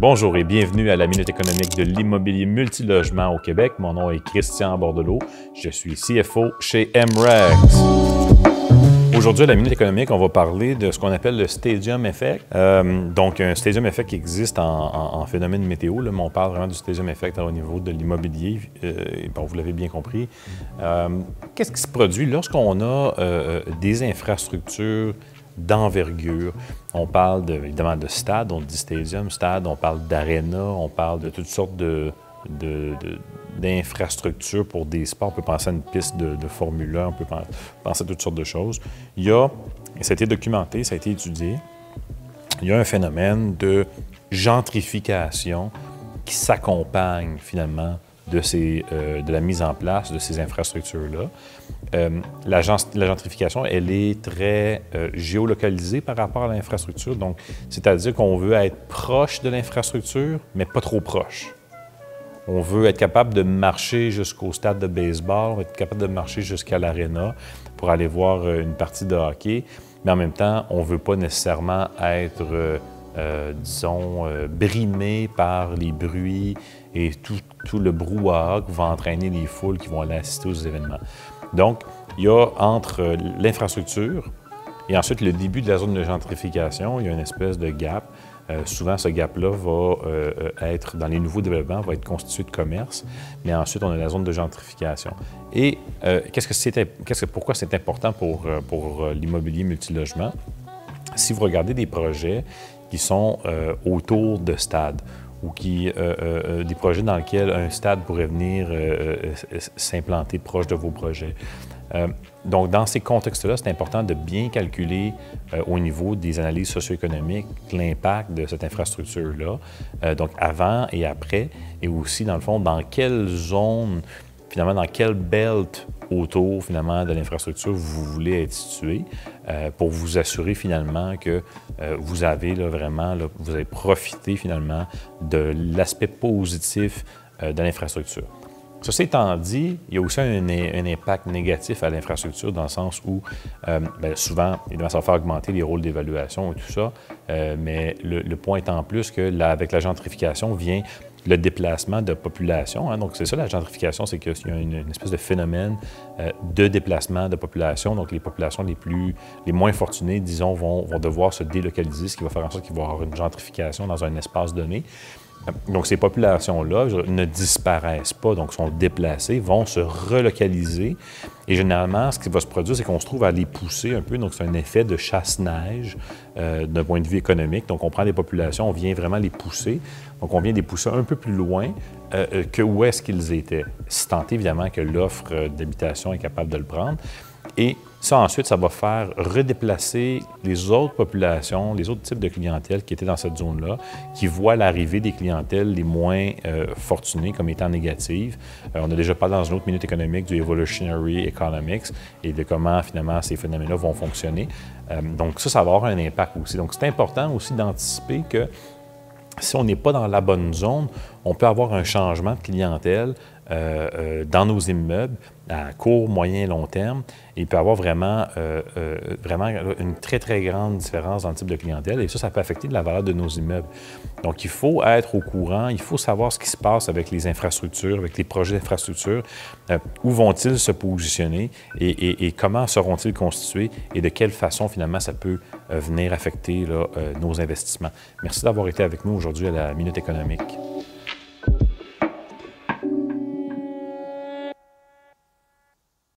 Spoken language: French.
Bonjour et bienvenue à la Minute économique de l'immobilier multilogement au Québec. Mon nom est Christian Bordelot. Je suis CFO chez MREX. Aujourd'hui, à la Minute économique, on va parler de ce qu'on appelle le Stadium Effect. Euh, donc, un Stadium Effect qui existe en, phénomène météo, là, mais on parle vraiment du Stadium Effect au niveau de l'immobilier. Euh, vous l'avez bien compris. Euh, qu'est-ce qui se produit lorsqu'on a des infrastructures d'envergure. On parle de, évidemment de stade, on dit stadium, stade, on parle d'aréna, on parle de toutes sortes de, d'infrastructures pour des sports. On peut penser à une piste de, Formule 1, on peut penser à toutes sortes de choses. Il y a, et ça a été documenté, ça a été étudié, il y a un phénomène de gentrification qui s'accompagne finalement de, ces, euh, de la mise en place de ces infrastructures-là. Euh, la, gentrification, elle est très euh, géolocalisée par rapport à l'infrastructure. Donc, c'est-à-dire qu'on veut être proche de l'infrastructure, mais pas trop proche. On veut être capable de marcher jusqu'au stade de baseball, être capable de marcher jusqu'à l'aréna pour aller voir une partie de hockey, mais en même temps, on ne veut pas nécessairement être euh, disons, euh, brimé par les bruits et tout, le brouhaha qui va entraîner les foules qui vont aller assister aux événements. Donc, il y a entre l'infrastructure et ensuite le début de la zone de gentrification, il y a une espèce de gap. Euh, souvent, ce gap-là va être, dans les nouveaux développements, va être constitué de commerce, mais ensuite, on a la zone de gentrification. Et qu'est-ce que que, pourquoi c'est important pour, pour l'immobilier multilogement? Si vous regardez des projets qui sont euh, autour de stades ou qui, euh, euh, des projets dans lesquels un stade pourrait venir s'implanter proche de vos projets. donc, dans ces contextes-là, c'est important de bien calculer au niveau des analyses socio-économiques l'impact de cette infrastructure-là, donc avant et après, et aussi, dans le fond, dans quelle zone, finalement, dans quelle belt autour finalement de l'infrastructure vous voulez être situé euh, pour vous assurer finalement que euh, vous avez là, vraiment, vous avez profité finalement de l'aspect positif euh, de l'infrastructure? Ceci étant dit, il y a aussi un, impact négatif à l'infrastructure dans le sens où, bien, souvent, évidemment, ça va faire augmenter les rôles d'évaluation et tout ça, mais le, point étant plus que avec la gentrification vient le déplacement de population. Hein. Donc, c'est ça la gentrification, c'est qu'il y a une, espèce de phénomène euh, de déplacement de population. Donc, les populations les plus, les moins fortunées, disons, vont, vont devoir se délocaliser, ce qui va faire en sorte qu'il va y avoir une gentrification dans un espace donné. Donc, ces populations-là ne disparaissent pas, donc sont déplacées, vont se relocaliser. Et généralement, ce qui va se produire, c'est qu'on se trouve à les pousser un peu. Donc, c'est un effet de chasse-neige euh, d'un point de vue économique. Donc, on prend des populations, on vient vraiment les pousser. Donc, on vient les pousser un peu plus loin euh, euh, que où est-ce qu'ils étaient. Si tant évidemment que l'offre d'habitation est capable de le prendre. Et ça, ensuite, ça va faire redéplacer les autres populations, les autres types de clientèle qui étaient dans cette zone-là, qui voient l'arrivée des clientèles les moins euh, fortunées comme étant négatives. Euh, on a déjà parlé dans une autre minute économique du Evolutionary Economics et de comment, finalement, ces phénomènes-là vont fonctionner. Euh, donc, ça, ça va avoir un impact aussi. Donc, c'est important aussi d'anticiper que si on n'est pas dans la bonne zone, on peut avoir un changement de clientèle dans nos immeubles à court, moyen et long terme. il peut y avoir vraiment, euh, vraiment une très, très grande différence dans le type de clientèle et ça, ça peut affecter la valeur de nos immeubles. Donc, il faut être au courant, il faut savoir ce qui se passe avec les infrastructures, avec les projets d'infrastructures, où vont-ils se positionner? Et, comment seront-ils constitués? Et de quelle façon, finalement, ça peut venir affecter nos investissements? Merci d'avoir été avec nous aujourd'hui à la Minute économique.